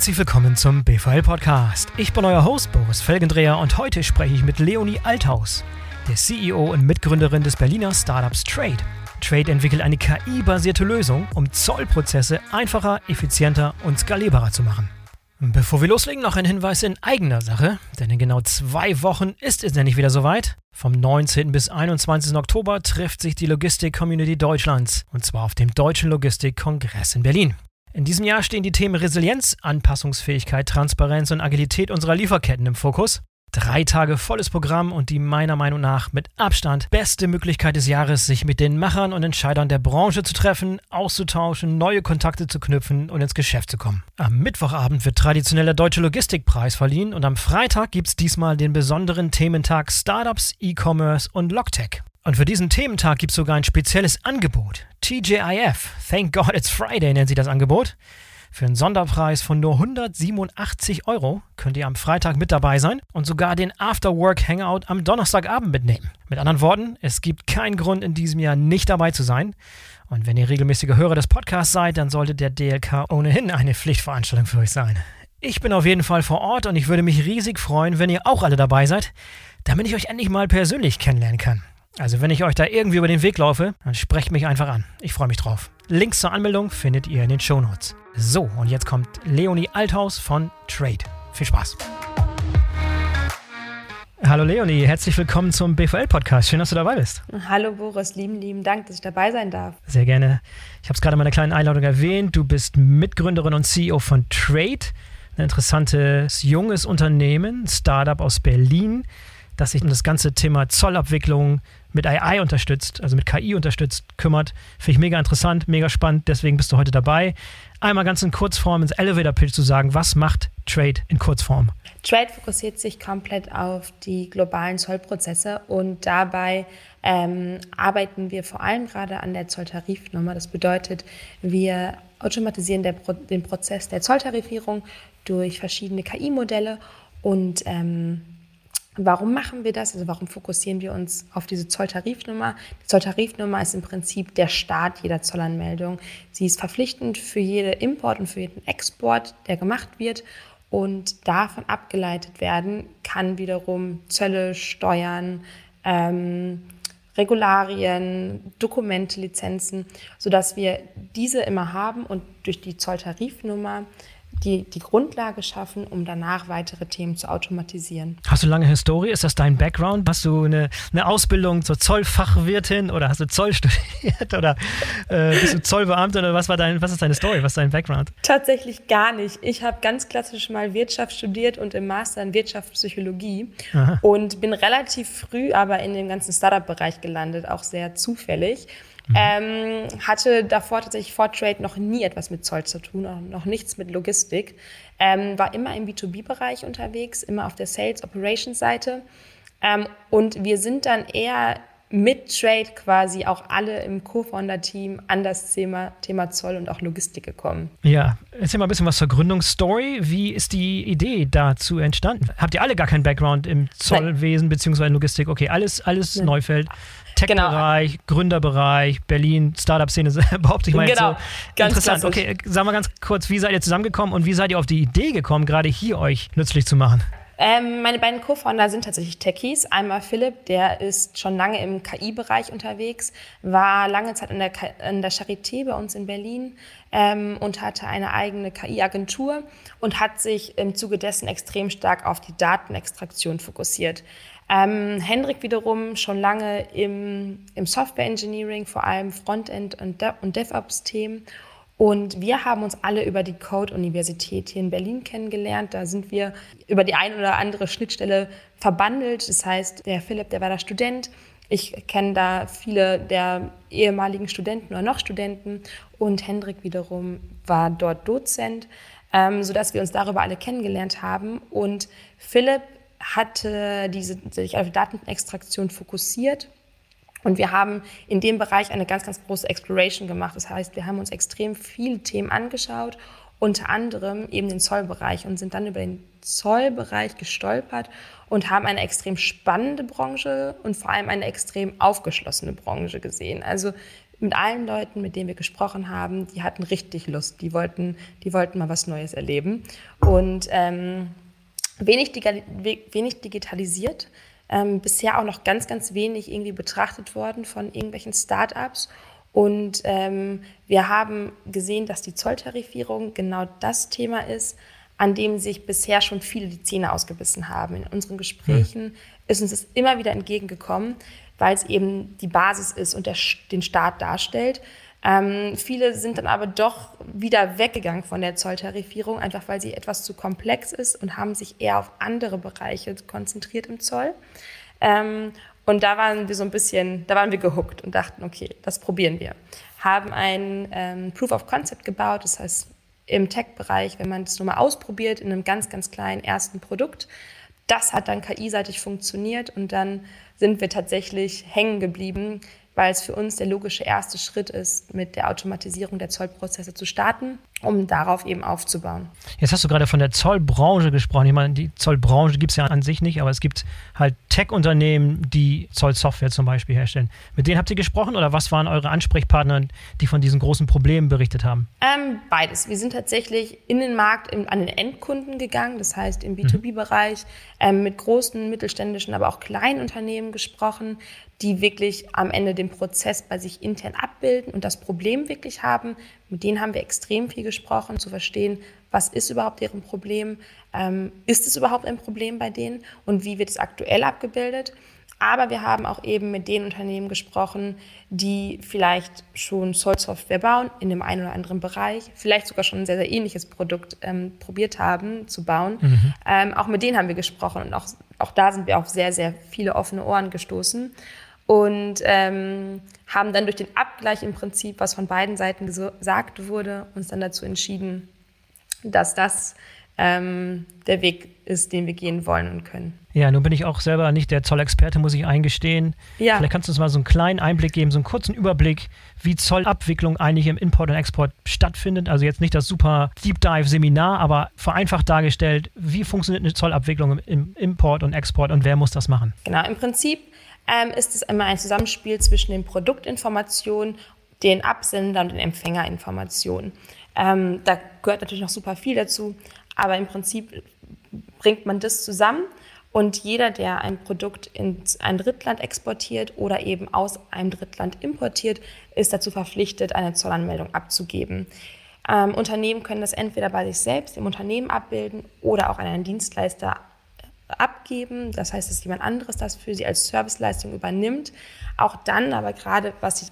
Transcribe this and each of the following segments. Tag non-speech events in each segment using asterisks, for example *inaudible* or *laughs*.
herzlich willkommen zum BVL Podcast. Ich bin euer Host Boris Felgendreher und heute spreche ich mit Leonie Althaus, der CEO und Mitgründerin des Berliner Startups Trade. Trade entwickelt eine KI-basierte Lösung, um Zollprozesse einfacher, effizienter und skalierbarer zu machen. Bevor wir loslegen, noch ein Hinweis in eigener Sache, denn in genau zwei Wochen ist es nämlich wieder soweit. Vom 19. bis 21. Oktober trifft sich die Logistik-Community Deutschlands, und zwar auf dem Deutschen Logistik-Kongress in Berlin. In diesem Jahr stehen die Themen Resilienz, Anpassungsfähigkeit, Transparenz und Agilität unserer Lieferketten im Fokus. Drei Tage volles Programm und die meiner Meinung nach mit Abstand beste Möglichkeit des Jahres, sich mit den Machern und Entscheidern der Branche zu treffen, auszutauschen, neue Kontakte zu knüpfen und ins Geschäft zu kommen. Am Mittwochabend wird traditionell der Deutsche Logistikpreis verliehen und am Freitag gibt es diesmal den besonderen Thementag Startups, E-Commerce und Logtech. Und für diesen Thementag gibt es sogar ein spezielles Angebot. TJIF, Thank God It's Friday nennt sich das Angebot. Für einen Sonderpreis von nur 187 Euro könnt ihr am Freitag mit dabei sein und sogar den Afterwork Hangout am Donnerstagabend mitnehmen. Mit anderen Worten, es gibt keinen Grund in diesem Jahr nicht dabei zu sein. Und wenn ihr regelmäßige Hörer des Podcasts seid, dann sollte der DLK ohnehin eine Pflichtveranstaltung für euch sein. Ich bin auf jeden Fall vor Ort und ich würde mich riesig freuen, wenn ihr auch alle dabei seid, damit ich euch endlich mal persönlich kennenlernen kann. Also wenn ich euch da irgendwie über den Weg laufe, dann sprecht mich einfach an. Ich freue mich drauf. Links zur Anmeldung findet ihr in den Show Notes. So, und jetzt kommt Leonie Althaus von Trade. Viel Spaß. Hallo Leonie, herzlich willkommen zum BVL-Podcast. Schön, dass du dabei bist. Hallo Boris, lieben, lieben Dank, dass ich dabei sein darf. Sehr gerne. Ich habe es gerade in meiner kleinen Einladung erwähnt. Du bist Mitgründerin und CEO von Trade, ein interessantes junges Unternehmen, Startup aus Berlin, das sich um das ganze Thema Zollabwicklung, mit AI unterstützt, also mit KI unterstützt, kümmert. Finde ich mega interessant, mega spannend, deswegen bist du heute dabei. Einmal ganz in Kurzform ins Elevator-Pitch zu sagen, was macht Trade in Kurzform? Trade fokussiert sich komplett auf die globalen Zollprozesse und dabei ähm, arbeiten wir vor allem gerade an der Zolltarifnummer. Das bedeutet, wir automatisieren Pro den Prozess der Zolltarifierung durch verschiedene KI-Modelle und ähm, Warum machen wir das? Also warum fokussieren wir uns auf diese Zolltarifnummer? Die Zolltarifnummer ist im Prinzip der Start jeder Zollanmeldung. Sie ist verpflichtend für jeden Import und für jeden Export, der gemacht wird. Und davon abgeleitet werden kann wiederum Zölle, Steuern, ähm, Regularien, Dokumente, Lizenzen, sodass wir diese immer haben und durch die Zolltarifnummer die, die Grundlage schaffen, um danach weitere Themen zu automatisieren. Hast du lange Historie? Ist das dein Background? Hast du eine, eine Ausbildung zur Zollfachwirtin oder hast du Zoll *laughs* studiert oder äh, bist du Zollbeamte oder was war dein, was ist deine Story? Was ist dein Background? Tatsächlich gar nicht. Ich habe ganz klassisch mal Wirtschaft studiert und im Master in Wirtschaftspsychologie Aha. und bin relativ früh aber in dem ganzen Startup-Bereich gelandet, auch sehr zufällig. Mhm. Ähm, hatte davor tatsächlich vor Trade noch nie etwas mit Zoll zu tun, auch noch nichts mit Logistik. Ähm, war immer im B2B-Bereich unterwegs, immer auf der Sales Operations Seite. Ähm, und wir sind dann eher mit Trade quasi auch alle im Co-Founder-Team an das Thema, Thema Zoll und auch Logistik gekommen. Ja, erzähl mal ein bisschen was zur Gründungsstory. Wie ist die Idee dazu entstanden? Habt ihr alle gar keinen Background im Zollwesen bzw. Logistik? Okay, alles, alles Nein. Neufeld. Tech-Bereich, genau. Gründerbereich, Berlin, Startup-Szene, *laughs* behaupte ich mal genau. jetzt so. Ganz Interessant. Klassisch. Okay, sag mal ganz kurz, wie seid ihr zusammengekommen und wie seid ihr auf die Idee gekommen, gerade hier euch nützlich zu machen? Ähm, meine beiden Co-Founder sind tatsächlich Techies. Einmal Philipp, der ist schon lange im KI-Bereich unterwegs, war lange Zeit in der, in der Charité bei uns in Berlin ähm, und hatte eine eigene KI-Agentur und hat sich im Zuge dessen extrem stark auf die Datenextraktion fokussiert. Ähm, Hendrik wiederum schon lange im, im Software Engineering, vor allem Frontend und, De und DevOps-Themen. Und wir haben uns alle über die Code-Universität hier in Berlin kennengelernt. Da sind wir über die ein oder andere Schnittstelle verbandelt. Das heißt, der Philipp, der war da Student. Ich kenne da viele der ehemaligen Studenten oder noch Studenten. Und Hendrik wiederum war dort Dozent, ähm, sodass wir uns darüber alle kennengelernt haben. Und Philipp hatte diese, sich auf Datenextraktion fokussiert. Und wir haben in dem Bereich eine ganz, ganz große Exploration gemacht. Das heißt, wir haben uns extrem viele Themen angeschaut, unter anderem eben den Zollbereich und sind dann über den Zollbereich gestolpert und haben eine extrem spannende Branche und vor allem eine extrem aufgeschlossene Branche gesehen. Also mit allen Leuten, mit denen wir gesprochen haben, die hatten richtig Lust. Die wollten, die wollten mal was Neues erleben. Und ähm, wenig, wenig digitalisiert. Ähm, bisher auch noch ganz, ganz wenig irgendwie betrachtet worden von irgendwelchen Startups. Und ähm, wir haben gesehen, dass die Zolltarifierung genau das Thema ist, an dem sich bisher schon viele die Zähne ausgebissen haben. In unseren Gesprächen hm. ist uns das immer wieder entgegengekommen, weil es eben die Basis ist und der, den Staat darstellt. Ähm, viele sind dann aber doch wieder weggegangen von der Zolltarifierung, einfach weil sie etwas zu komplex ist und haben sich eher auf andere Bereiche konzentriert im Zoll. Ähm, und da waren wir so ein bisschen, da waren wir gehuckt und dachten, okay, das probieren wir. Haben ein ähm, Proof of Concept gebaut, das heißt im Tech-Bereich, wenn man das nur mal ausprobiert in einem ganz, ganz kleinen ersten Produkt. Das hat dann KI-seitig funktioniert und dann sind wir tatsächlich hängen geblieben, weil es für uns der logische erste Schritt ist, mit der Automatisierung der Zollprozesse zu starten, um darauf eben aufzubauen. Jetzt hast du gerade von der Zollbranche gesprochen. Ich meine, die Zollbranche gibt es ja an sich nicht, aber es gibt halt Tech-Unternehmen, die Zollsoftware zum Beispiel herstellen. Mit denen habt ihr gesprochen oder was waren eure Ansprechpartner, die von diesen großen Problemen berichtet haben? Ähm, beides. Wir sind tatsächlich in den Markt in, an den Endkunden gegangen, das heißt im B2B-Bereich, ähm, mit großen, mittelständischen, aber auch kleinen Unternehmen gesprochen, die wirklich am Ende den Prozess bei sich intern abbilden und das Problem wirklich haben. Mit denen haben wir extrem viel gesprochen, zu verstehen, was ist überhaupt deren Problem, ähm, ist es überhaupt ein Problem bei denen und wie wird es aktuell abgebildet. Aber wir haben auch eben mit den Unternehmen gesprochen, die vielleicht schon Zollsoftware bauen in dem einen oder anderen Bereich, vielleicht sogar schon ein sehr, sehr ähnliches Produkt ähm, probiert haben zu bauen. Mhm. Ähm, auch mit denen haben wir gesprochen und auch, auch da sind wir auf sehr, sehr viele offene Ohren gestoßen und ähm, haben dann durch den Abgleich im Prinzip, was von beiden Seiten gesagt wurde, uns dann dazu entschieden, dass das ähm, der Weg ist, den wir gehen wollen und können. Ja, nun bin ich auch selber nicht der Zollexperte, muss ich eingestehen. Ja. Vielleicht kannst du uns mal so einen kleinen Einblick geben, so einen kurzen Überblick, wie Zollabwicklung eigentlich im Import und Export stattfindet. Also jetzt nicht das super Deep Dive Seminar, aber vereinfacht dargestellt, wie funktioniert eine Zollabwicklung im Import und Export und wer muss das machen? Genau, im Prinzip ähm, ist es immer ein Zusammenspiel zwischen den Produktinformationen, den Absender und den Empfängerinformationen. Ähm, da gehört natürlich noch super viel dazu, aber im Prinzip bringt man das zusammen und jeder, der ein Produkt in ein Drittland exportiert oder eben aus einem Drittland importiert, ist dazu verpflichtet, eine Zollanmeldung abzugeben. Ähm, Unternehmen können das entweder bei sich selbst im Unternehmen abbilden oder auch an einen Dienstleister abgeben. Das heißt, dass jemand anderes das für sie als Serviceleistung übernimmt. Auch dann, aber gerade was die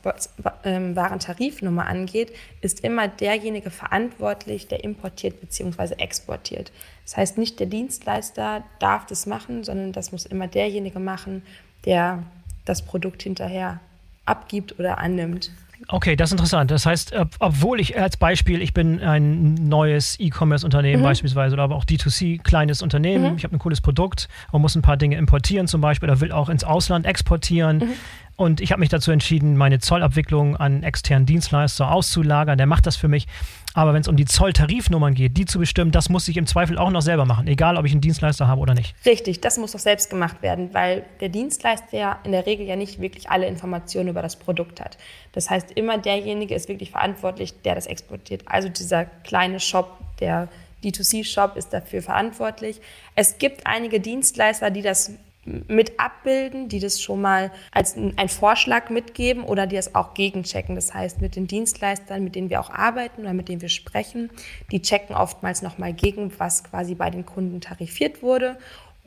ähm, Warentarifnummer angeht, ist immer derjenige verantwortlich, der importiert bzw. exportiert. Das heißt, nicht der Dienstleister darf das machen, sondern das muss immer derjenige machen, der das Produkt hinterher abgibt oder annimmt. Okay, das ist interessant. Das heißt, obwohl ich als Beispiel, ich bin ein neues E-Commerce-Unternehmen mhm. beispielsweise oder aber auch D2C, kleines Unternehmen, mhm. ich habe ein cooles Produkt und muss ein paar Dinge importieren zum Beispiel oder will auch ins Ausland exportieren. Mhm. Und ich habe mich dazu entschieden, meine Zollabwicklung an externen Dienstleister auszulagern. Der macht das für mich. Aber wenn es um die Zolltarifnummern geht, die zu bestimmen, das muss ich im Zweifel auch noch selber machen, egal ob ich einen Dienstleister habe oder nicht. Richtig, das muss doch selbst gemacht werden, weil der Dienstleister ja in der Regel ja nicht wirklich alle Informationen über das Produkt hat. Das heißt, immer derjenige ist wirklich verantwortlich, der das exportiert. Also dieser kleine Shop, der D2C-Shop ist dafür verantwortlich. Es gibt einige Dienstleister, die das mit abbilden, die das schon mal als einen Vorschlag mitgeben oder die das auch gegenchecken. Das heißt, mit den Dienstleistern, mit denen wir auch arbeiten oder mit denen wir sprechen, die checken oftmals nochmal gegen, was quasi bei den Kunden tarifiert wurde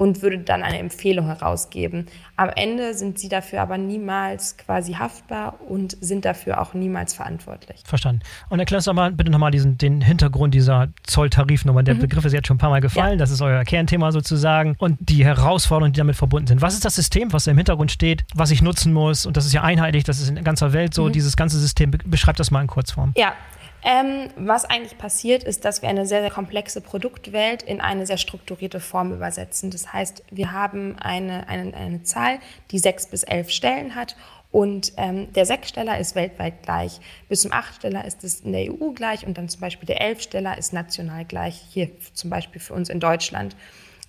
und würde dann eine Empfehlung herausgeben. Am Ende sind sie dafür aber niemals quasi haftbar und sind dafür auch niemals verantwortlich. Verstanden. Und erklärst du mal bitte nochmal diesen, den Hintergrund dieser Zolltarifnummer. Der mhm. Begriff ist jetzt schon ein paar Mal gefallen, ja. das ist euer Kernthema sozusagen und die Herausforderungen, die damit verbunden sind. Was ist das System, was da im Hintergrund steht, was ich nutzen muss? Und das ist ja einheitlich, das ist in ganzer Welt so, mhm. dieses ganze System. Beschreib das mal in Kurzform. Ja, ähm, was eigentlich passiert, ist, dass wir eine sehr, sehr komplexe Produktwelt in eine sehr strukturierte Form übersetzen. Das heißt, wir haben eine, eine, eine Zahl, die sechs bis elf Stellen hat und ähm, der Sechssteller ist weltweit gleich. Bis zum Achtsteller ist es in der EU gleich und dann zum Beispiel der Elfsteller ist national gleich, hier zum Beispiel für uns in Deutschland.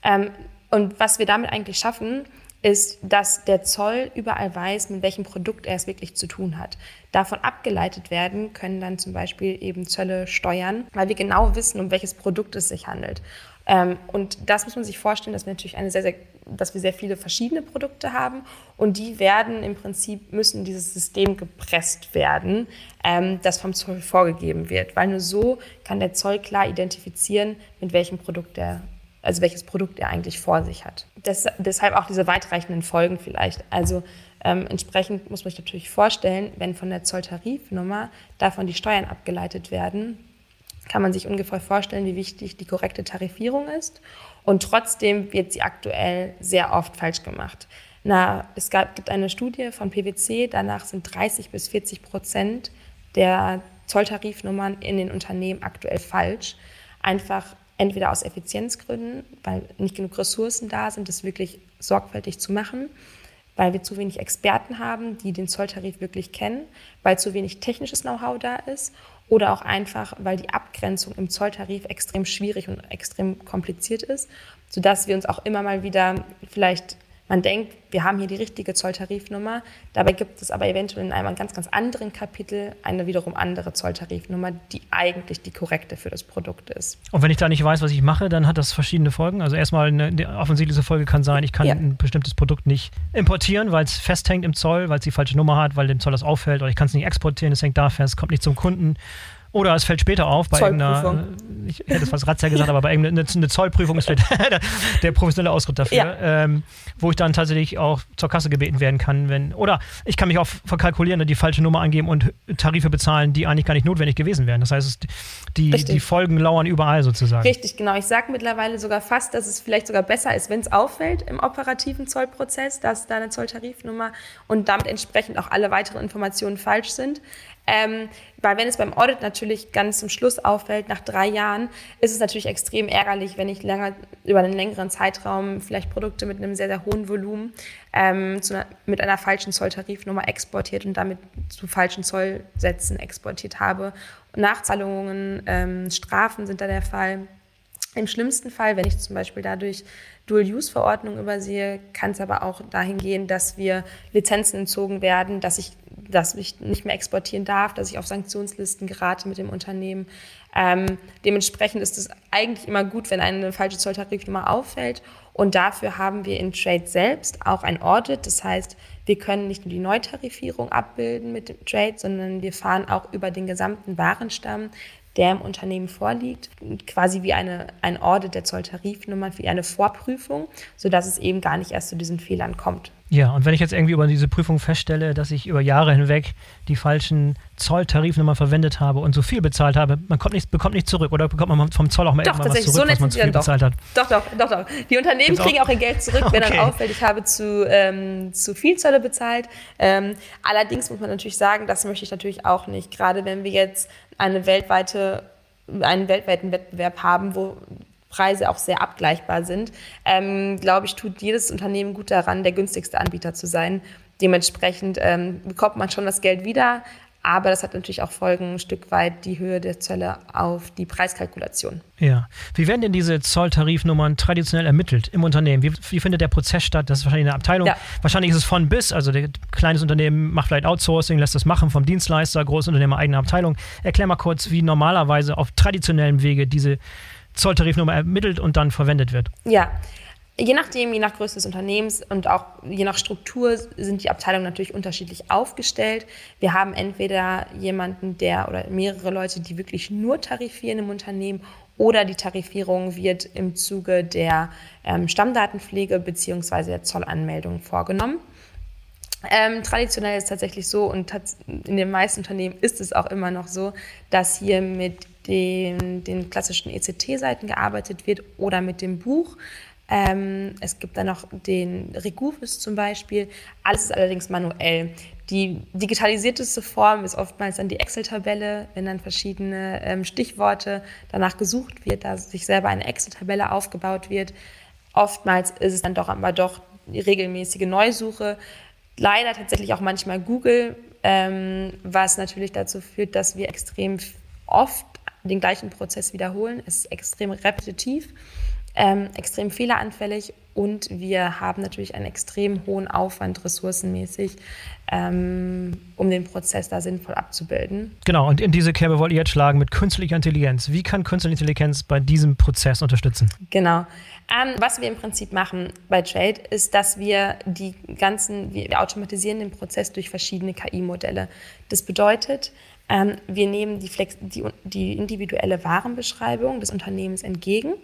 Ähm, und was wir damit eigentlich schaffen, ist, dass der Zoll überall weiß, mit welchem Produkt er es wirklich zu tun hat. Davon abgeleitet werden können dann zum Beispiel eben Zölle steuern, weil wir genau wissen, um welches Produkt es sich handelt. Ähm, und das muss man sich vorstellen, dass wir natürlich eine sehr, sehr, dass wir sehr viele verschiedene Produkte haben und die werden im Prinzip müssen in dieses System gepresst werden, ähm, das vom Zoll vorgegeben wird, weil nur so kann der Zoll klar identifizieren, mit welchem Produkt er also welches Produkt er eigentlich vor sich hat. Das, deshalb auch diese weitreichenden Folgen vielleicht. Also ähm, entsprechend muss man sich natürlich vorstellen, wenn von der Zolltarifnummer davon die Steuern abgeleitet werden, kann man sich ungefähr vorstellen, wie wichtig die korrekte Tarifierung ist. Und trotzdem wird sie aktuell sehr oft falsch gemacht. Na, es gab, gibt eine Studie von PwC, danach sind 30 bis 40 Prozent der Zolltarifnummern in den Unternehmen aktuell falsch. Einfach entweder aus Effizienzgründen, weil nicht genug Ressourcen da sind, das wirklich sorgfältig zu machen, weil wir zu wenig Experten haben, die den Zolltarif wirklich kennen, weil zu wenig technisches Know-how da ist oder auch einfach, weil die Abgrenzung im Zolltarif extrem schwierig und extrem kompliziert ist, sodass wir uns auch immer mal wieder vielleicht man denkt, wir haben hier die richtige Zolltarifnummer, dabei gibt es aber eventuell in einem ganz, ganz anderen Kapitel eine wiederum andere Zolltarifnummer, die eigentlich die korrekte für das Produkt ist. Und wenn ich da nicht weiß, was ich mache, dann hat das verschiedene Folgen. Also erstmal eine, eine offensichtliche Folge kann sein, ich kann ja. ein bestimmtes Produkt nicht importieren, weil es festhängt im Zoll, weil es die falsche Nummer hat, weil dem Zoll das auffällt, oder ich kann es nicht exportieren, es hängt da fest, kommt nicht zum Kunden. Oder es fällt später auf bei irgendeiner, ich hätte es fast Razzia gesagt, aber bei irgendeiner eine Zollprüfung ist vielleicht *laughs* der, der professionelle Ausdruck dafür, ja. ähm, wo ich dann tatsächlich auch zur Kasse gebeten werden kann, wenn, oder ich kann mich auch verkalkulieren und die falsche Nummer angeben und Tarife bezahlen, die eigentlich gar nicht notwendig gewesen wären. Das heißt, die, die Folgen lauern überall sozusagen. Richtig, genau. Ich sage mittlerweile sogar fast, dass es vielleicht sogar besser ist, wenn es auffällt im operativen Zollprozess, dass da eine Zolltarifnummer und damit entsprechend auch alle weiteren Informationen falsch sind. Ähm, weil wenn es beim Audit natürlich ganz zum Schluss auffällt, nach drei Jahren, ist es natürlich extrem ärgerlich, wenn ich länger, über einen längeren Zeitraum vielleicht Produkte mit einem sehr, sehr hohen Volumen ähm, zu, mit einer falschen Zolltarifnummer exportiert und damit zu falschen Zollsätzen exportiert habe. Nachzahlungen, ähm, Strafen sind da der Fall. Im schlimmsten Fall, wenn ich zum Beispiel dadurch Dual-Use-Verordnung übersehe, kann es aber auch dahin gehen, dass wir Lizenzen entzogen werden, dass ich, dass ich nicht mehr exportieren darf, dass ich auf Sanktionslisten gerate mit dem Unternehmen. Ähm, dementsprechend ist es eigentlich immer gut, wenn eine falsche Zolltarifnummer auffällt. Und dafür haben wir in Trade selbst auch ein Audit. Das heißt, wir können nicht nur die Neutarifierung abbilden mit dem Trade, sondern wir fahren auch über den gesamten Warenstamm der im Unternehmen vorliegt, quasi wie eine, ein Audit der Zolltarifnummern, wie eine Vorprüfung, sodass es eben gar nicht erst zu diesen Fehlern kommt. Ja, und wenn ich jetzt irgendwie über diese Prüfung feststelle, dass ich über Jahre hinweg die falschen Zolltarifnummern verwendet habe und so viel bezahlt habe, man kommt nicht, bekommt nicht zurück oder bekommt man vom Zoll auch mal doch, was zurück, so was man zu viel bezahlt hat? Doch, doch, doch, doch. Die Unternehmen kriegen auch ihr Geld zurück, wenn okay. dann auffällt, ich habe zu, ähm, zu viel Zölle bezahlt. Ähm, allerdings muss man natürlich sagen, das möchte ich natürlich auch nicht, gerade wenn wir jetzt eine weltweite, einen weltweiten Wettbewerb haben, wo Preise auch sehr abgleichbar sind, ähm, glaube ich, tut jedes Unternehmen gut daran, der günstigste Anbieter zu sein. Dementsprechend ähm, bekommt man schon das Geld wieder, aber das hat natürlich auch Folgen, ein Stück weit die Höhe der Zölle auf die Preiskalkulation. Ja. Wie werden denn diese Zolltarifnummern traditionell ermittelt im Unternehmen? Wie, wie findet der Prozess statt? Das ist wahrscheinlich eine Abteilung. Ja. Wahrscheinlich ist es von bis. Also, ein kleines Unternehmen macht vielleicht Outsourcing, lässt das machen vom Dienstleister, Großunternehmer, eigene Abteilung. Erklär mal kurz, wie normalerweise auf traditionellem Wege diese Zolltarifnummer ermittelt und dann verwendet wird. Ja. Je nachdem, je nach Größe des Unternehmens und auch je nach Struktur sind die Abteilungen natürlich unterschiedlich aufgestellt. Wir haben entweder jemanden, der oder mehrere Leute, die wirklich nur tarifieren im Unternehmen oder die Tarifierung wird im Zuge der ähm, Stammdatenpflege bzw. der Zollanmeldung vorgenommen. Ähm, traditionell ist es tatsächlich so und in den meisten Unternehmen ist es auch immer noch so, dass hier mit den, den klassischen ECT-Seiten gearbeitet wird oder mit dem Buch. Ähm, es gibt dann noch den Regufus zum Beispiel. Alles ist allerdings manuell. Die digitalisierteste Form ist oftmals dann die Excel-Tabelle, wenn dann verschiedene ähm, Stichworte danach gesucht wird, da sich selber eine Excel-Tabelle aufgebaut wird. Oftmals ist es dann doch aber doch die regelmäßige Neusuche. Leider tatsächlich auch manchmal Google, ähm, was natürlich dazu führt, dass wir extrem oft den gleichen Prozess wiederholen. Es ist extrem repetitiv. ähm, extrem fehleranfällig und wir haben natürlich einen extrem hohen Aufwand ressourcenmäßig, ähm, um den Prozess da sinnvoll abzubilden. Genau, und in diese Kerbe wollt ihr jetzt schlagen mit künstlicher Intelligenz. Wie kann künstliche Intelligenz bei diesem Prozess unterstützen? Genau. Ähm, was wir im Prinzip machen bei Trade ist, dass wir die ganzen, wir automatisieren den Prozess durch verschiedene KI-Modelle. Das bedeutet, ähm, wir nehmen die, Flex die, die individuelle Warenbeschreibung des Unternehmens entgegen.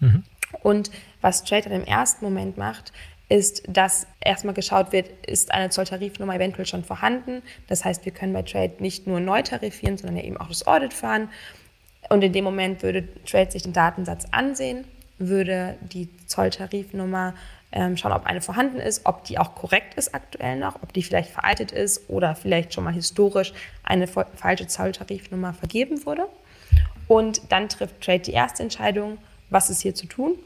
Mhm und was Trade im ersten Moment macht, ist, dass erstmal geschaut wird, ist eine Zolltarifnummer eventuell schon vorhanden. Das heißt, wir können bei Trade nicht nur neu tarifieren, sondern ja eben auch das Audit fahren. Und in dem Moment würde Trade sich den Datensatz ansehen, würde die Zolltarifnummer ähm, schauen, ob eine vorhanden ist, ob die auch korrekt ist aktuell noch, ob die vielleicht veraltet ist oder vielleicht schon mal historisch eine falsche Zolltarifnummer vergeben wurde. Und dann trifft Trade die erste Entscheidung, was ist hier zu tun.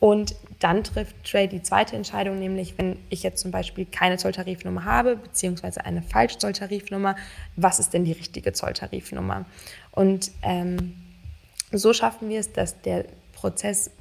Und dann trifft Trade die zweite Entscheidung, nämlich wenn ich jetzt zum Beispiel keine Zolltarifnummer habe, beziehungsweise eine falsche Zolltarifnummer, was ist denn die richtige Zolltarifnummer? Und ähm, so schaffen wir es, dass der Prozess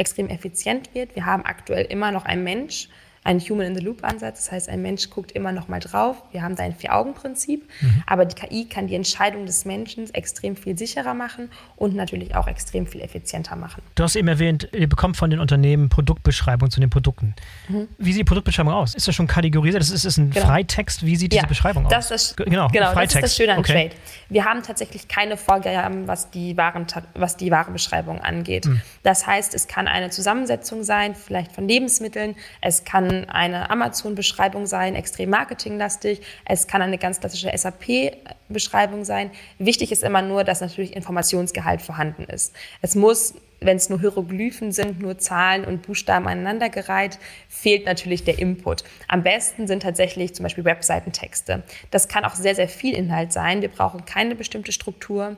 extrem effizient wird. Wir haben aktuell immer noch einen Mensch, ein Human-in-the-Loop-Ansatz. Das heißt, ein Mensch guckt immer noch mal drauf. Wir haben da ein Vier-Augen-Prinzip. Mhm. Aber die KI kann die Entscheidung des Menschen extrem viel sicherer machen und natürlich auch extrem viel effizienter machen. Du hast eben erwähnt, ihr bekommt von den Unternehmen Produktbeschreibungen zu den Produkten. Mhm. Wie sieht die Produktbeschreibung aus? Ist das schon kategorisiert? Das ist, ist ein genau. Freitext. Wie sieht diese ja, Beschreibung aus? Das ist, genau, genau das ist das Schöne an okay. Trade. Wir haben tatsächlich keine Vorgaben, was die, Waren, was die Warenbeschreibung angeht. Mhm. Das heißt, es kann eine Zusammensetzung sein, vielleicht von Lebensmitteln. Es kann eine Amazon-Beschreibung sein, extrem marketinglastig. Es kann eine ganz klassische SAP-Beschreibung sein. Wichtig ist immer nur, dass natürlich Informationsgehalt vorhanden ist. Es muss wenn es nur Hieroglyphen sind, nur Zahlen und Buchstaben aneinandergereiht, fehlt natürlich der Input. Am besten sind tatsächlich zum Beispiel Webseitentexte. Das kann auch sehr, sehr viel Inhalt sein. Wir brauchen keine bestimmte Struktur,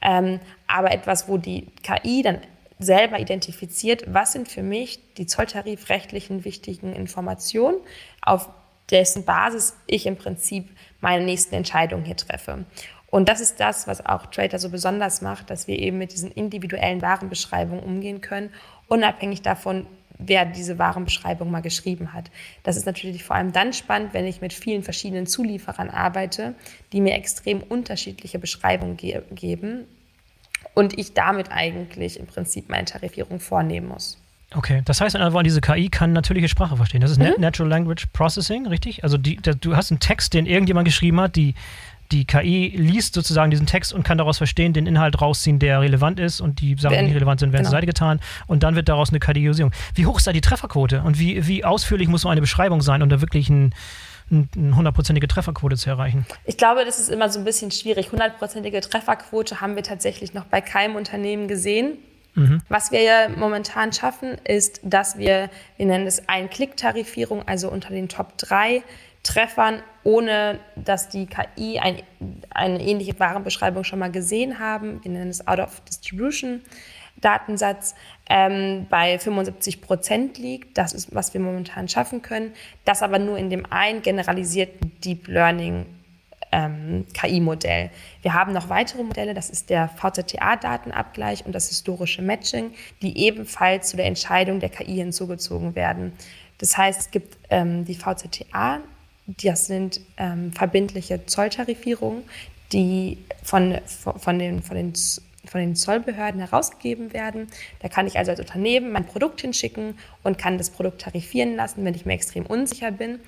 ähm, aber etwas, wo die KI dann selber identifiziert, was sind für mich die zolltarifrechtlichen wichtigen Informationen, auf dessen Basis ich im Prinzip meine nächsten Entscheidungen hier treffe. Und das ist das, was auch Trader so besonders macht, dass wir eben mit diesen individuellen Warenbeschreibungen umgehen können, unabhängig davon, wer diese Warenbeschreibung mal geschrieben hat. Das ist natürlich vor allem dann spannend, wenn ich mit vielen verschiedenen Zulieferern arbeite, die mir extrem unterschiedliche Beschreibungen ge geben und ich damit eigentlich im Prinzip meine Tarifierung vornehmen muss. Okay, das heißt, diese KI kann natürliche Sprache verstehen. Das ist mhm. Natural Language Processing, richtig? Also die, der, du hast einen Text, den irgendjemand geschrieben hat, die, die KI liest sozusagen diesen Text und kann daraus verstehen, den Inhalt rausziehen, der relevant ist und die Sachen, die nicht relevant sind, werden genau. zur Seite getan und dann wird daraus eine Kategorisierung. Wie hoch ist da die Trefferquote und wie, wie ausführlich muss so eine Beschreibung sein, um da wirklich ein eine hundertprozentige Trefferquote zu erreichen? Ich glaube, das ist immer so ein bisschen schwierig. Hundertprozentige Trefferquote haben wir tatsächlich noch bei keinem Unternehmen gesehen. Mhm. Was wir ja momentan schaffen, ist, dass wir, wir nennen es Ein-Klick-Tarifierung, also unter den Top 3 Treffern, ohne dass die KI ein, eine ähnliche Warenbeschreibung schon mal gesehen haben. Wir nennen es Out of Distribution. Datensatz ähm, bei 75 Prozent liegt. Das ist, was wir momentan schaffen können. Das aber nur in dem einen generalisierten Deep Learning ähm, KI-Modell. Wir haben noch weitere Modelle, das ist der VZTA-Datenabgleich und das historische Matching, die ebenfalls zu der Entscheidung der KI hinzugezogen werden. Das heißt, es gibt ähm, die VZTA, das sind ähm, verbindliche Zolltarifierungen, die von, von, den, von den von den Zollbehörden herausgegeben werden. Da kann ich also als Unternehmen mein Produkt hinschicken und kann das Produkt tarifieren lassen, wenn ich mir extrem unsicher bin.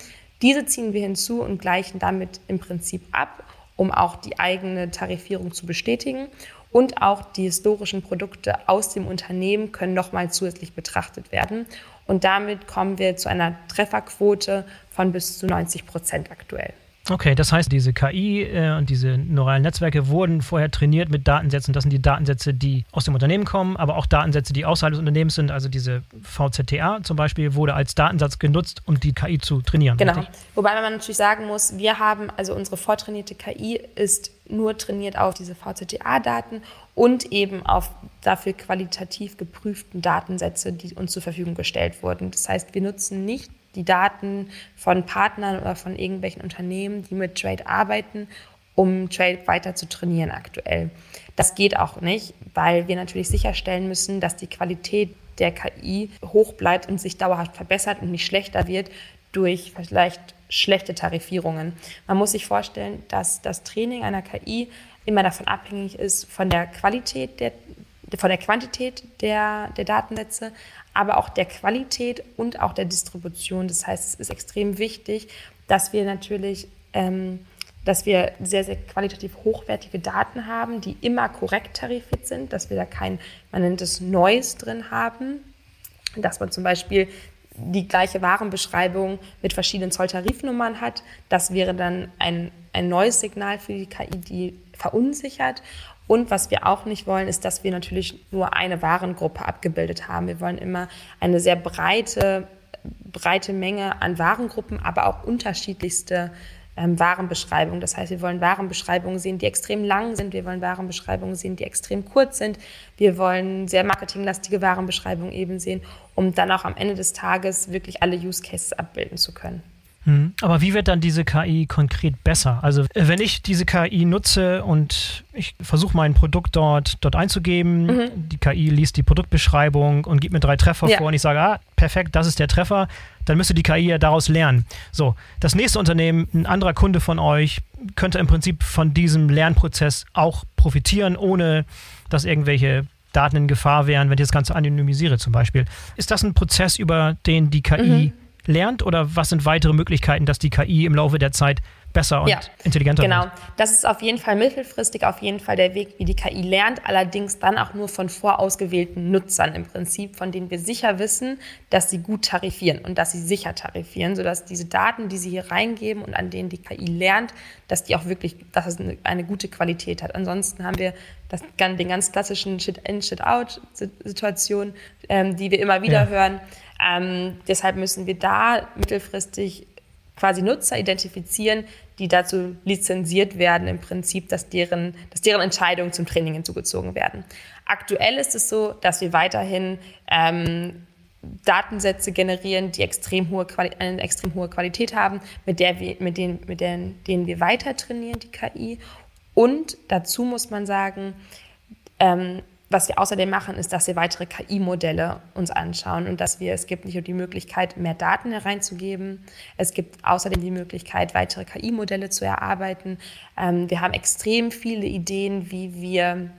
Diese ziehen wir hinzu und gleichen damit im Prinzip ab, um auch die eigene Tarifierung zu bestätigen. Und auch die historischen Produkte aus dem Unternehmen können nochmal zusätzlich betrachtet werden. Und damit kommen wir zu einer Trefferquote von bis zu 90 Prozent aktuell. Okay, das heißt, diese KI äh, und diese neuralen Netzwerke wurden vorher trainiert mit Datensätzen. Das sind die Datensätze, die aus dem Unternehmen kommen, aber auch Datensätze, die außerhalb des Unternehmens sind. Also diese VZTA zum Beispiel wurde als Datensatz genutzt, um die KI zu trainieren. Genau. Richtig? Wobei man natürlich sagen muss, wir haben, also unsere vortrainierte KI ist nur trainiert auf diese VZTA-Daten und eben auf dafür qualitativ geprüften Datensätze, die uns zur Verfügung gestellt wurden. Das heißt, wir nutzen nicht die Daten von Partnern oder von irgendwelchen Unternehmen, die mit Trade arbeiten, um Trade weiter zu trainieren aktuell. Das geht auch nicht, weil wir natürlich sicherstellen müssen, dass die Qualität der KI hoch bleibt und sich dauerhaft verbessert und nicht schlechter wird durch vielleicht schlechte Tarifierungen. Man muss sich vorstellen, dass das Training einer KI immer davon abhängig ist von der Qualität der von der Quantität der, der Datensätze, aber auch der Qualität und auch der Distribution. Das heißt, es ist extrem wichtig, dass wir natürlich, ähm, dass wir sehr, sehr qualitativ hochwertige Daten haben, die immer korrekt tarifiert sind, dass wir da kein, man nennt es Neues drin haben, dass man zum Beispiel die gleiche Warenbeschreibung mit verschiedenen Zolltarifnummern hat. Das wäre dann ein, ein neues Signal für die KI, die verunsichert. Und was wir auch nicht wollen, ist, dass wir natürlich nur eine Warengruppe abgebildet haben. Wir wollen immer eine sehr breite, breite Menge an Warengruppen, aber auch unterschiedlichste ähm, Warenbeschreibungen. Das heißt, wir wollen Warenbeschreibungen sehen, die extrem lang sind. Wir wollen Warenbeschreibungen sehen, die extrem kurz sind. Wir wollen sehr marketinglastige Warenbeschreibungen eben sehen, um dann auch am Ende des Tages wirklich alle Use Cases abbilden zu können. Hm. Aber wie wird dann diese KI konkret besser? Also wenn ich diese KI nutze und ich versuche mein Produkt dort, dort einzugeben, mhm. die KI liest die Produktbeschreibung und gibt mir drei Treffer ja. vor und ich sage, ah, perfekt, das ist der Treffer, dann müsste die KI ja daraus lernen. So, das nächste Unternehmen, ein anderer Kunde von euch, könnte im Prinzip von diesem Lernprozess auch profitieren, ohne dass irgendwelche Daten in Gefahr wären, wenn ich das Ganze anonymisiere zum Beispiel. Ist das ein Prozess, über den die KI mhm lernt oder was sind weitere Möglichkeiten, dass die KI im Laufe der Zeit besser und ja, intelligenter genau. wird? Genau, das ist auf jeden Fall mittelfristig auf jeden Fall der Weg, wie die KI lernt, allerdings dann auch nur von vorausgewählten Nutzern im Prinzip, von denen wir sicher wissen, dass sie gut tarifieren und dass sie sicher tarifieren, sodass diese Daten, die sie hier reingeben und an denen die KI lernt, dass die auch wirklich, dass es eine, eine gute Qualität hat. Ansonsten haben wir das, den ganz klassischen Shit-in, Shit-out-Situation, ähm, die wir immer wieder ja. hören. Ähm, deshalb müssen wir da mittelfristig quasi Nutzer identifizieren, die dazu lizenziert werden, im Prinzip, dass deren, dass deren Entscheidungen zum Training hinzugezogen werden. Aktuell ist es so, dass wir weiterhin ähm, Datensätze generieren, die extrem hohe eine extrem hohe Qualität haben, mit, der wir, mit, denen, mit denen, denen wir weiter trainieren, die KI. Und dazu muss man sagen, ähm, was wir außerdem machen, ist, dass wir weitere KI-Modelle uns anschauen und dass wir, es gibt nicht nur die Möglichkeit, mehr Daten hereinzugeben, es gibt außerdem die Möglichkeit, weitere KI-Modelle zu erarbeiten. Ähm, wir haben extrem viele Ideen, wie wir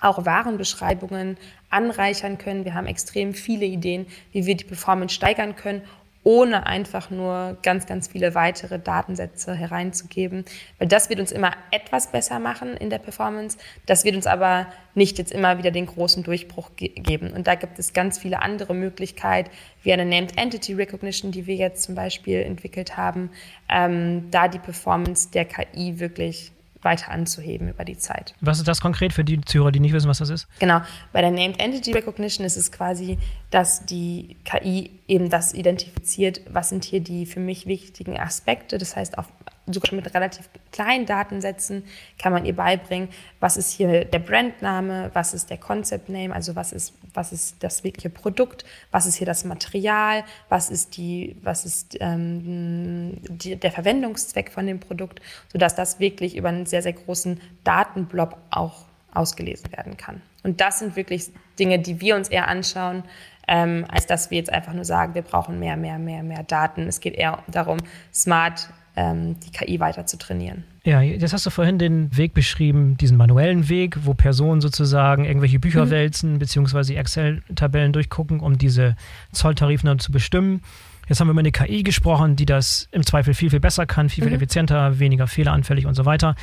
auch Warenbeschreibungen anreichern können. Wir haben extrem viele Ideen, wie wir die Performance steigern können ohne einfach nur ganz, ganz viele weitere Datensätze hereinzugeben. Weil das wird uns immer etwas besser machen in der Performance. Das wird uns aber nicht jetzt immer wieder den großen Durchbruch ge geben. Und da gibt es ganz viele andere Möglichkeiten, wie eine Named Entity Recognition, die wir jetzt zum Beispiel entwickelt haben, ähm, da die Performance der KI wirklich weiter anzuheben über die Zeit. Was ist das konkret für die Zuhörer, die nicht wissen, was das ist? Genau. Bei der Named Entity Recognition ist es quasi, dass die KI eben das identifiziert, was sind hier die für mich wichtigen Aspekte. Das heißt, auf sogar mit relativ kleinen Datensätzen kann man ihr beibringen, was ist hier der Brandname, was ist der Concept Name, also was ist, was ist das wirkliche Produkt, was ist hier das Material, was ist, die, was ist ähm, die, der Verwendungszweck von dem Produkt, sodass das wirklich über einen sehr, sehr großen Datenblob auch ausgelesen werden kann. Und das sind wirklich Dinge, die wir uns eher anschauen, ähm, als dass wir jetzt einfach nur sagen, wir brauchen mehr, mehr, mehr, mehr Daten. Es geht eher darum, smart die KI weiter zu trainieren. Ja, jetzt hast du vorhin den Weg beschrieben, diesen manuellen Weg, wo Personen sozusagen irgendwelche Bücher mhm. wälzen, beziehungsweise Excel-Tabellen durchgucken, um diese Zolltarife zu bestimmen. Jetzt haben wir über eine KI gesprochen, die das im Zweifel viel, viel besser kann, viel, viel mhm. effizienter, weniger fehleranfällig und so weiter.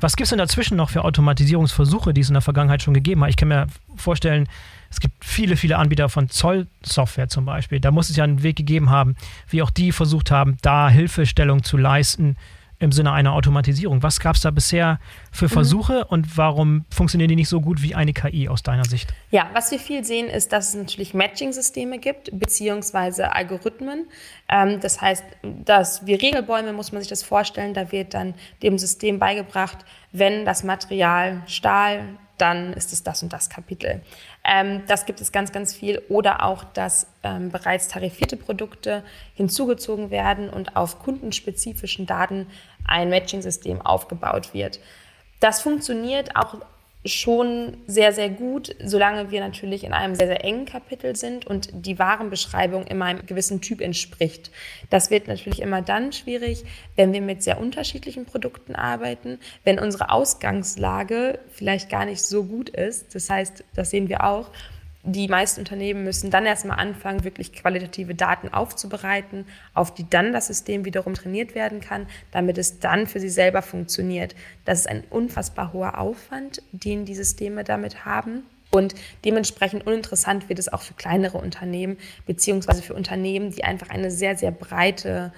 Was gibt es denn dazwischen noch für Automatisierungsversuche, die es in der Vergangenheit schon gegeben hat? Ich kann mir vorstellen, es gibt viele, viele Anbieter von Zollsoftware zum Beispiel. Da muss es ja einen Weg gegeben haben, wie auch die versucht haben, da Hilfestellung zu leisten im Sinne einer Automatisierung. Was gab es da bisher für mhm. Versuche mhm. und warum funktionieren die nicht so gut wie eine KI aus deiner Sicht? Ja, was wir viel sehen, ist, dass es natürlich Matching-Systeme gibt, beziehungsweise Algorithmen. Ähm, das heißt, dass wie Regelbäume muss man sich das vorstellen, da wird dann dem System beigebracht, wenn das Material Stahl, dann ist es das und das Kapitel. Ähm, das gibt es ganz, ganz viel. Oder auch, dass ähm, bereits tarifierte Produkte hinzugezogen werden und auf kundenspezifischen Daten ein Matching-System aufgebaut wird. Das funktioniert auch schon sehr, sehr gut, solange wir natürlich in einem sehr, sehr engen Kapitel sind und die Warenbeschreibung immer einem gewissen Typ entspricht. Das wird natürlich immer dann schwierig, wenn wir mit sehr unterschiedlichen Produkten arbeiten, wenn unsere Ausgangslage vielleicht gar nicht so gut ist. Das heißt, das sehen wir auch die meisten Unternehmen müssen dann erstmal anfangen, wirklich qualitative Daten aufzubereiten, auf die dann das System wiederum trainiert werden kann, damit es dann für sie selber funktioniert. Das ist ein unfassbar hoher Aufwand, den die Systeme damit haben. Und dementsprechend uninteressant wird es auch für kleinere Unternehmen, beziehungsweise für Unternehmen, die einfach eine sehr, sehr breite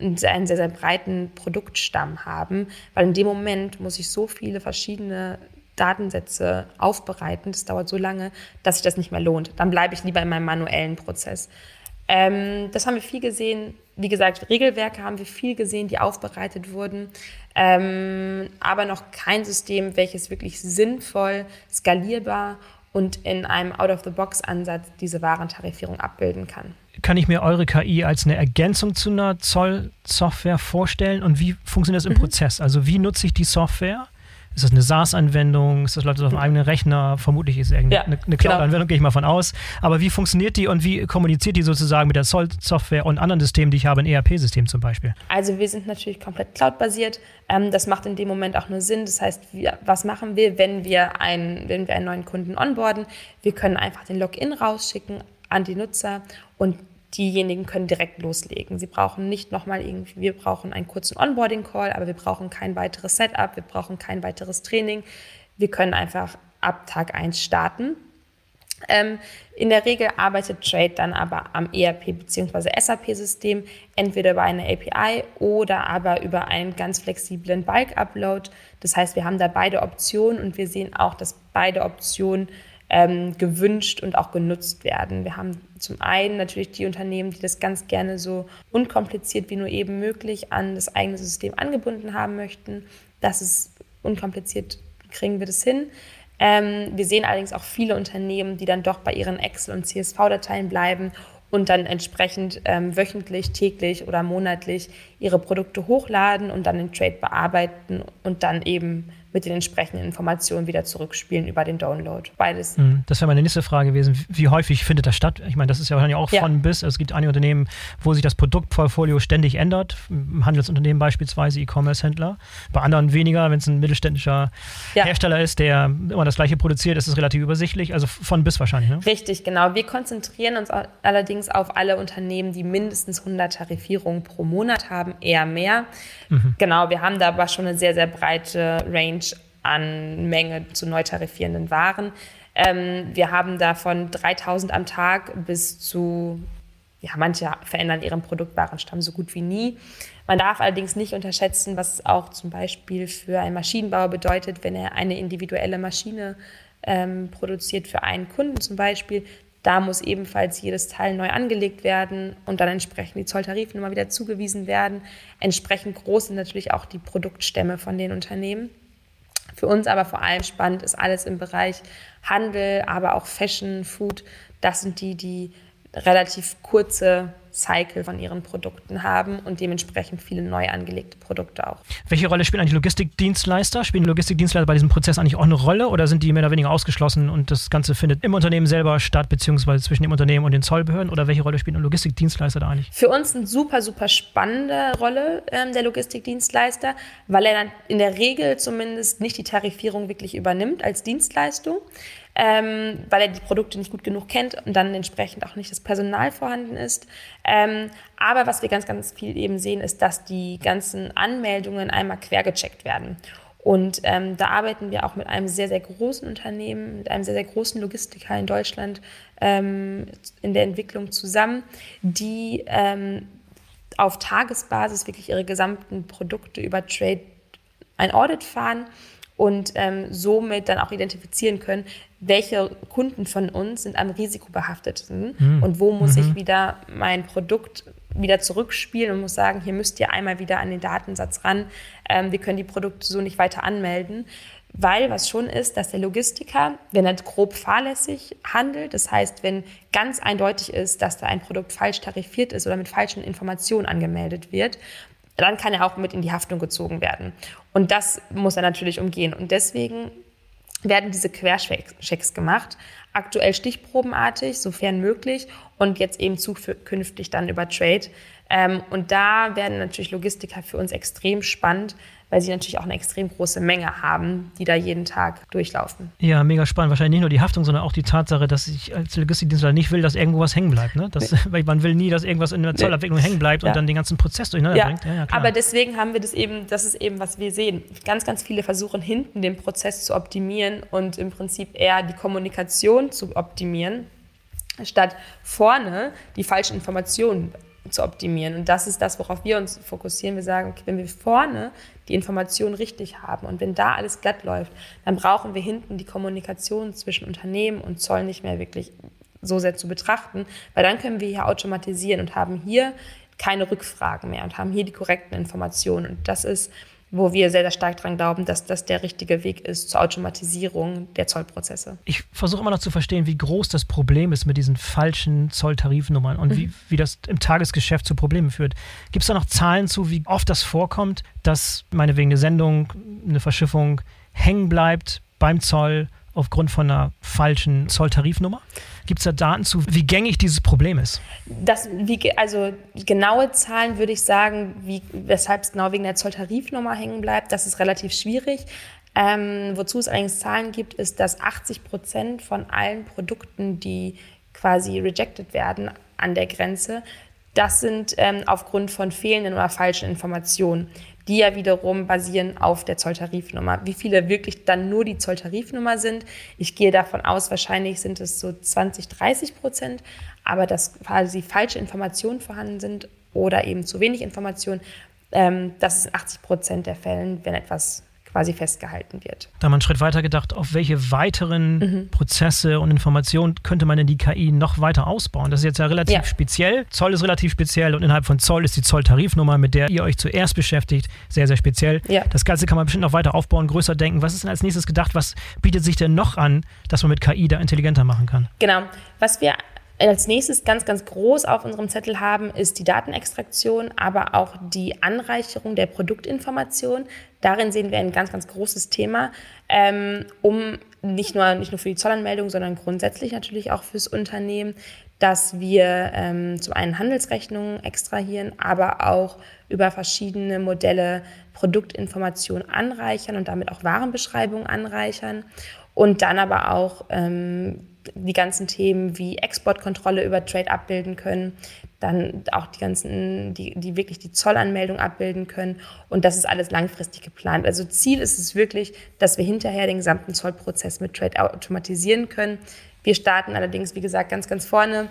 einen sehr, sehr breiten Produktstamm haben, weil in dem Moment muss ich so viele verschiedene Datensätze aufbereiten, das dauert so lange, dass sich das nicht mehr lohnt. Dann bleibe ich lieber in meinem manuellen Prozess. Ähm, das haben wir viel gesehen. Wie gesagt, Regelwerke haben wir viel gesehen, die aufbereitet wurden, ähm, aber noch kein System, welches wirklich sinnvoll, skalierbar und in einem Out-of-the-Box-Ansatz diese Warentarifierung abbilden kann. Kann ich mir eure KI als eine Ergänzung zu einer Zollsoftware vorstellen und wie funktioniert das im mhm. Prozess? Also wie nutze ich die Software? Ist das eine SaaS-Anwendung? Ist das läuft das auf einem eigenen Rechner? Vermutlich ist es ja, eine, eine Cloud-Anwendung, genau. gehe ich mal von aus. Aber wie funktioniert die und wie kommuniziert die sozusagen mit der Software und anderen Systemen, die ich habe, ein ERP-System zum Beispiel? Also wir sind natürlich komplett cloud-basiert. Ähm, das macht in dem Moment auch nur Sinn. Das heißt, wir, was machen wir, wenn wir, ein, wenn wir einen neuen Kunden onboarden? Wir können einfach den Login rausschicken an die Nutzer und diejenigen können direkt loslegen. Sie brauchen nicht nochmal irgendwie, wir brauchen einen kurzen Onboarding-Call, aber wir brauchen kein weiteres Setup, wir brauchen kein weiteres Training. Wir können einfach ab Tag 1 starten. Ähm, in der Regel arbeitet Trade dann aber am ERP bzw. SAP-System, entweder über eine API oder aber über einen ganz flexiblen Bulk-Upload. Das heißt, wir haben da beide Optionen und wir sehen auch, dass beide Optionen ähm, gewünscht und auch genutzt werden. Wir haben zum einen natürlich die Unternehmen, die das ganz gerne so unkompliziert wie nur eben möglich an das eigene System angebunden haben möchten. Das ist unkompliziert, kriegen wir das hin. Ähm, wir sehen allerdings auch viele Unternehmen, die dann doch bei ihren Excel- und CSV-Dateien bleiben und dann entsprechend ähm, wöchentlich, täglich oder monatlich ihre Produkte hochladen und dann den Trade bearbeiten und dann eben mit den entsprechenden Informationen wieder zurückspielen über den Download. Beides. Hm, das wäre meine nächste Frage gewesen. Wie häufig findet das statt? Ich meine, das ist ja wahrscheinlich auch ja. von bis. Es gibt einige Unternehmen, wo sich das Produktportfolio ständig ändert. Handelsunternehmen beispielsweise, E-Commerce-Händler. Bei anderen weniger. Wenn es ein mittelständischer ja. Hersteller ist, der immer das Gleiche produziert, ist es relativ übersichtlich. Also von bis wahrscheinlich. Ne? Richtig, genau. Wir konzentrieren uns allerdings auf alle Unternehmen, die mindestens 100 Tarifierungen pro Monat haben, eher mehr. Mhm. Genau, wir haben da aber schon eine sehr, sehr breite Range an Menge zu neu tarifierenden Waren. Ähm, wir haben davon 3000 am Tag bis zu, ja, manche verändern ihren Produktwarenstamm so gut wie nie. Man darf allerdings nicht unterschätzen, was auch zum Beispiel für einen Maschinenbauer bedeutet, wenn er eine individuelle Maschine ähm, produziert für einen Kunden zum Beispiel. Da muss ebenfalls jedes Teil neu angelegt werden und dann entsprechend die Zolltarifnummer wieder zugewiesen werden. Entsprechend groß sind natürlich auch die Produktstämme von den Unternehmen. Für uns aber vor allem spannend ist alles im Bereich Handel, aber auch Fashion, Food. Das sind die, die relativ kurze Cycle von ihren Produkten haben und dementsprechend viele neu angelegte Produkte auch. Welche Rolle spielen eigentlich Logistikdienstleister? Spielen Logistikdienstleister bei diesem Prozess eigentlich auch eine Rolle oder sind die mehr oder weniger ausgeschlossen und das Ganze findet im Unternehmen selber statt, beziehungsweise zwischen dem Unternehmen und den Zollbehörden? Oder welche Rolle spielen Logistikdienstleister da eigentlich? Für uns eine super, super spannende Rolle ähm, der Logistikdienstleister, weil er dann in der Regel zumindest nicht die Tarifierung wirklich übernimmt als Dienstleistung ähm, weil er die Produkte nicht gut genug kennt und dann entsprechend auch nicht das Personal vorhanden ist. Ähm, aber was wir ganz, ganz viel eben sehen, ist, dass die ganzen Anmeldungen einmal quergecheckt werden. Und ähm, da arbeiten wir auch mit einem sehr, sehr großen Unternehmen, mit einem sehr, sehr großen Logistiker in Deutschland ähm, in der Entwicklung zusammen, die ähm, auf Tagesbasis wirklich ihre gesamten Produkte über Trade ein Audit fahren und ähm, somit dann auch identifizieren können, welche Kunden von uns sind am risikobehaftetsten mhm. und wo muss mhm. ich wieder mein Produkt wieder zurückspielen und muss sagen, hier müsst ihr einmal wieder an den Datensatz ran. Ähm, wir können die Produkte so nicht weiter anmelden. Weil was schon ist, dass der Logistiker, wenn er grob fahrlässig handelt, das heißt, wenn ganz eindeutig ist, dass da ein Produkt falsch tarifiert ist oder mit falschen Informationen angemeldet wird, dann kann er auch mit in die Haftung gezogen werden. Und das muss er natürlich umgehen. Und deswegen werden diese Querchecks gemacht. Aktuell stichprobenartig, sofern möglich, und jetzt eben zukünftig dann über Trade. Ähm, und da werden natürlich Logistiker für uns extrem spannend, weil sie natürlich auch eine extrem große Menge haben, die da jeden Tag durchlaufen. Ja, mega spannend. Wahrscheinlich nicht nur die Haftung, sondern auch die Tatsache, dass ich als Logistikdienstleister nicht will, dass irgendwo was hängen bleibt. Ne? Das, nee. *laughs* Weil man will nie, dass irgendwas in der Zollabwicklung nee. hängen bleibt ja. und dann den ganzen Prozess durcheinander ja. bringt. Ja, aber deswegen haben wir das eben, das ist eben, was wir sehen. Ganz, ganz viele versuchen hinten den Prozess zu optimieren und im Prinzip eher die Kommunikation zu optimieren, statt vorne die falschen Informationen zu optimieren. Und das ist das, worauf wir uns fokussieren. Wir sagen, okay, wenn wir vorne die Information richtig haben und wenn da alles glatt läuft, dann brauchen wir hinten die Kommunikation zwischen Unternehmen und Zoll nicht mehr wirklich so sehr zu betrachten, weil dann können wir hier automatisieren und haben hier keine Rückfragen mehr und haben hier die korrekten Informationen. Und das ist wo wir sehr, sehr stark daran glauben, dass das der richtige Weg ist zur Automatisierung der Zollprozesse. Ich versuche immer noch zu verstehen, wie groß das Problem ist mit diesen falschen Zolltarifnummern und mhm. wie, wie das im Tagesgeschäft zu Problemen führt. Gibt es da noch Zahlen zu, wie oft das vorkommt, dass meinetwegen eine Sendung, eine Verschiffung hängen bleibt beim Zoll aufgrund von einer falschen Zolltarifnummer? Gibt es da Daten zu, wie gängig dieses Problem ist? Das, wie, also genaue Zahlen würde ich sagen, wie, weshalb es genau wegen der Zolltarifnummer hängen bleibt, das ist relativ schwierig. Ähm, wozu es allerdings Zahlen gibt, ist, dass 80 Prozent von allen Produkten, die quasi rejected werden an der Grenze, das sind ähm, aufgrund von fehlenden oder falschen Informationen die ja wiederum basieren auf der Zolltarifnummer. Wie viele wirklich dann nur die Zolltarifnummer sind, ich gehe davon aus, wahrscheinlich sind es so 20, 30 Prozent, aber dass quasi falsche Informationen vorhanden sind oder eben zu wenig Informationen, ähm, das ist in 80 Prozent der Fällen, wenn etwas quasi festgehalten wird. Da mal einen Schritt weiter gedacht, auf welche weiteren mhm. Prozesse und Informationen könnte man denn die KI noch weiter ausbauen? Das ist jetzt ja relativ ja. speziell. Zoll ist relativ speziell und innerhalb von Zoll ist die Zolltarifnummer, mit der ihr euch zuerst beschäftigt, sehr, sehr speziell. Ja. Das Ganze kann man bestimmt noch weiter aufbauen, größer denken. Was ist denn als nächstes gedacht? Was bietet sich denn noch an, dass man mit KI da intelligenter machen kann? Genau. Was wir als nächstes ganz, ganz groß auf unserem Zettel haben, ist die Datenextraktion, aber auch die Anreicherung der Produktinformation. Darin sehen wir ein ganz, ganz großes Thema, ähm, um nicht nur, nicht nur für die Zollanmeldung, sondern grundsätzlich natürlich auch fürs Unternehmen, dass wir ähm, zum einen Handelsrechnungen extrahieren, aber auch über verschiedene Modelle Produktinformationen anreichern und damit auch Warenbeschreibungen anreichern und dann aber auch ähm, die ganzen Themen wie Exportkontrolle über Trade abbilden können, dann auch die ganzen, die, die wirklich die Zollanmeldung abbilden können. Und das ist alles langfristig geplant. Also Ziel ist es wirklich, dass wir hinterher den gesamten Zollprozess mit Trade automatisieren können. Wir starten allerdings, wie gesagt, ganz, ganz vorne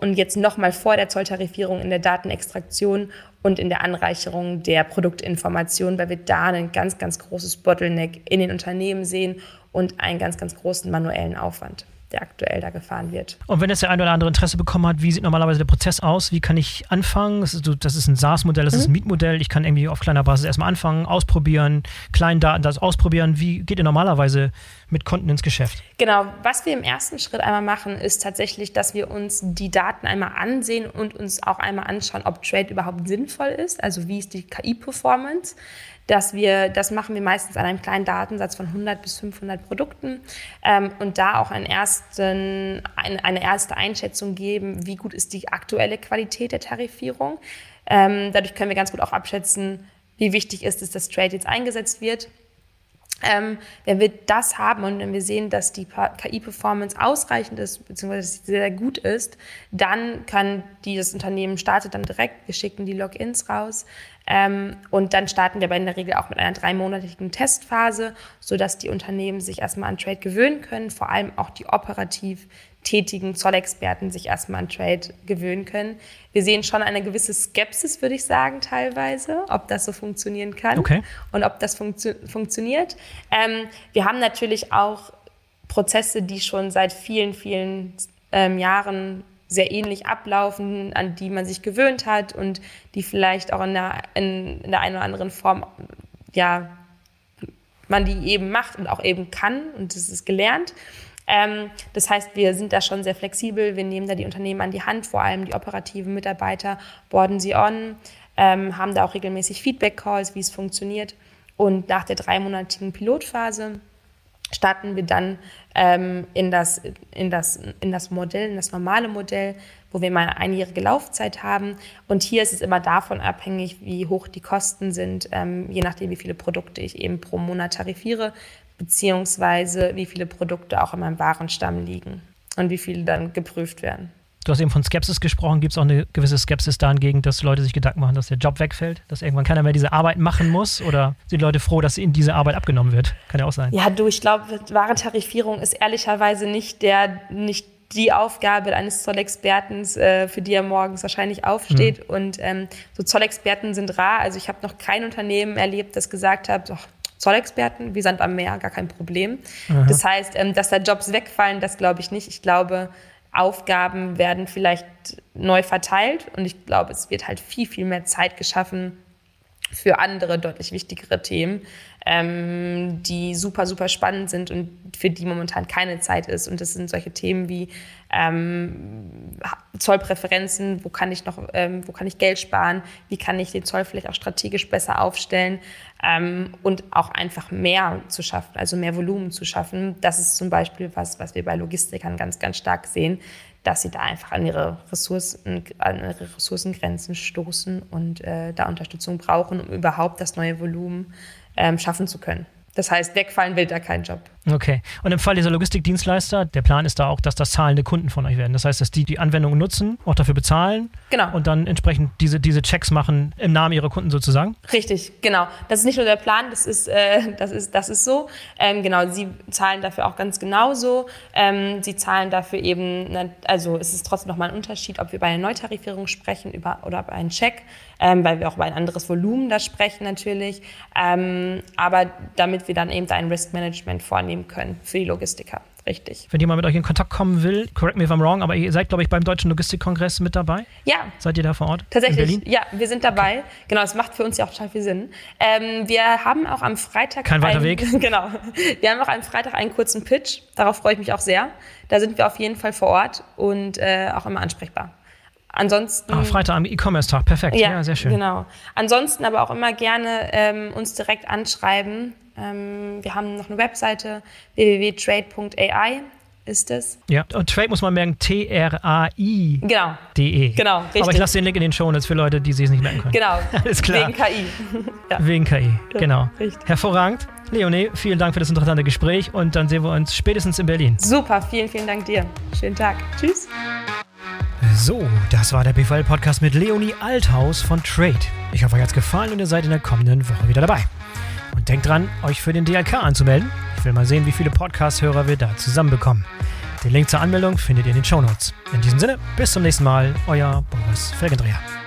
und jetzt nochmal vor der Zolltarifierung in der Datenextraktion und in der Anreicherung der Produktinformation, weil wir da ein ganz, ganz großes Bottleneck in den Unternehmen sehen und einen ganz, ganz großen manuellen Aufwand der aktuell da gefahren wird. Und wenn es der eine oder andere Interesse bekommen hat, wie sieht normalerweise der Prozess aus? Wie kann ich anfangen? Das ist, ein SaaS-Modell, das mhm. ist ein Mietmodell. Ich kann irgendwie auf kleiner Basis erstmal anfangen, ausprobieren, kleinen Daten das ausprobieren. Wie geht ihr normalerweise mit Kunden ins Geschäft? Genau, was wir im ersten Schritt einmal machen, ist tatsächlich, dass wir uns die Daten einmal ansehen und uns auch einmal anschauen, ob Trade überhaupt sinnvoll ist. Also wie ist die KI-Performance? Dass wir, das machen wir meistens an einem kleinen Datensatz von 100 bis 500 Produkten ähm, und da auch einen ersten, eine, eine, erste Einschätzung geben, wie gut ist die aktuelle Qualität der Tarifierung. Ähm, dadurch können wir ganz gut auch abschätzen, wie wichtig ist es, dass Trade jetzt eingesetzt wird. Ähm, wenn wir das haben und wenn wir sehen, dass die KI-Performance ausreichend ist, beziehungsweise sehr gut ist, dann kann dieses Unternehmen startet dann direkt, wir schicken die Logins raus, ähm, und dann starten wir aber in der Regel auch mit einer dreimonatigen Testphase, sodass die Unternehmen sich erstmal an Trade gewöhnen können, vor allem auch die operativ tätigen Zollexperten sich erstmal an Trade gewöhnen können. Wir sehen schon eine gewisse Skepsis, würde ich sagen, teilweise, ob das so funktionieren kann okay. und ob das funktio funktioniert. Ähm, wir haben natürlich auch Prozesse, die schon seit vielen, vielen ähm, Jahren sehr ähnlich ablaufen, an die man sich gewöhnt hat und die vielleicht auch in der, in, in der einen oder anderen Form, ja, man die eben macht und auch eben kann und das ist gelernt. Ähm, das heißt, wir sind da schon sehr flexibel. Wir nehmen da die Unternehmen an die Hand, vor allem die operativen Mitarbeiter, boarden sie on, ähm, haben da auch regelmäßig Feedback-Calls, wie es funktioniert. Und nach der dreimonatigen Pilotphase starten wir dann ähm, in, das, in, das, in das Modell, in das normale Modell, wo wir mal eine einjährige Laufzeit haben. Und hier ist es immer davon abhängig, wie hoch die Kosten sind, ähm, je nachdem, wie viele Produkte ich eben pro Monat tarifiere, beziehungsweise wie viele Produkte auch in meinem Warenstamm liegen und wie viele dann geprüft werden. Du hast eben von Skepsis gesprochen. Gibt es auch eine gewisse Skepsis dahingegen, dass Leute sich Gedanken machen, dass der Job wegfällt, dass irgendwann keiner mehr diese Arbeit machen muss? Oder sind Leute froh, dass ihnen diese Arbeit abgenommen wird? Kann ja auch sein. Ja, du, ich glaube, Warentarifierung ist ehrlicherweise nicht der, nicht die Aufgabe eines Zollexperten, äh, für die er morgens wahrscheinlich aufsteht. Mhm. Und ähm, so Zollexperten sind rar. Also ich habe noch kein Unternehmen erlebt, das gesagt hat, Zollexperten, wie Sand am Meer, gar kein Problem. Aha. Das heißt, ähm, dass da Jobs wegfallen, das glaube ich nicht. Ich glaube, Aufgaben werden vielleicht neu verteilt und ich glaube, es wird halt viel, viel mehr Zeit geschaffen für andere deutlich wichtigere Themen, ähm, die super, super spannend sind und für die momentan keine Zeit ist. Und das sind solche Themen wie ähm, Zollpräferenzen, wo kann ich noch, ähm, wo kann ich Geld sparen, wie kann ich den Zoll vielleicht auch strategisch besser aufstellen ähm, und auch einfach mehr zu schaffen, also mehr Volumen zu schaffen. Das ist zum Beispiel was, was wir bei Logistikern ganz, ganz stark sehen, dass sie da einfach an ihre Ressourcen, an ihre Ressourcengrenzen stoßen und äh, da Unterstützung brauchen, um überhaupt das neue Volumen ähm, schaffen zu können. Das heißt, wegfallen will da kein Job. Okay. Und im Fall dieser Logistikdienstleister, der Plan ist da auch, dass das zahlende Kunden von euch werden. Das heißt, dass die die Anwendung nutzen, auch dafür bezahlen. Genau. Und dann entsprechend diese, diese Checks machen im Namen ihrer Kunden sozusagen. Richtig, genau. Das ist nicht nur der Plan, das ist, äh, das ist, das ist so. Ähm, genau, sie zahlen dafür auch ganz genauso. Ähm, sie zahlen dafür eben, also es ist trotzdem nochmal ein Unterschied, ob wir bei einer Neutarifierung sprechen über, oder über einen Check, ähm, weil wir auch über ein anderes Volumen da sprechen natürlich. Ähm, aber damit wir dann eben ein Risk Management vornehmen wahrnehmen können für die Logistiker. Richtig. Wenn jemand mit euch in Kontakt kommen will, correct me if I'm wrong, aber ihr seid, glaube ich, beim Deutschen Logistikkongress mit dabei? Ja. Seid ihr da vor Ort? Tatsächlich. Ja, wir sind dabei. Okay. Genau, es macht für uns ja auch total viel Sinn. Ähm, wir haben auch am Freitag. Kein weiter Weg. *laughs* Genau. Wir haben auch am Freitag einen kurzen Pitch. Darauf freue ich mich auch sehr. Da sind wir auf jeden Fall vor Ort und äh, auch immer ansprechbar. Ansonsten. Ah, Freitag am E-Commerce-Tag, perfekt. Ja, ja, sehr schön. Genau. Ansonsten aber auch immer gerne ähm, uns direkt anschreiben. Ähm, wir haben noch eine Webseite www.trade.ai ist es. Ja, und Trade muss man merken, T-R-A-I. Genau. D-E. Genau, richtig. Aber ich lasse den Link in den Show Notes für Leute, die es nicht merken können. Genau. *laughs* Alles klar. Wegen KI. *laughs* ja. Wegen KI, genau. Richtig. Hervorragend. Leonie, vielen Dank für das interessante Gespräch und dann sehen wir uns spätestens in Berlin. Super, vielen, vielen Dank dir. Schönen Tag. Tschüss. So, das war der BVL-Podcast mit Leonie Althaus von Trade. Ich hoffe, euch hat es gefallen und ihr seid in der kommenden Woche wieder dabei. Und denkt dran, euch für den DLK anzumelden. Ich will mal sehen, wie viele Podcast-Hörer wir da zusammenbekommen. Den Link zur Anmeldung findet ihr in den Show Notes. In diesem Sinne, bis zum nächsten Mal, euer Boris Felgendreher.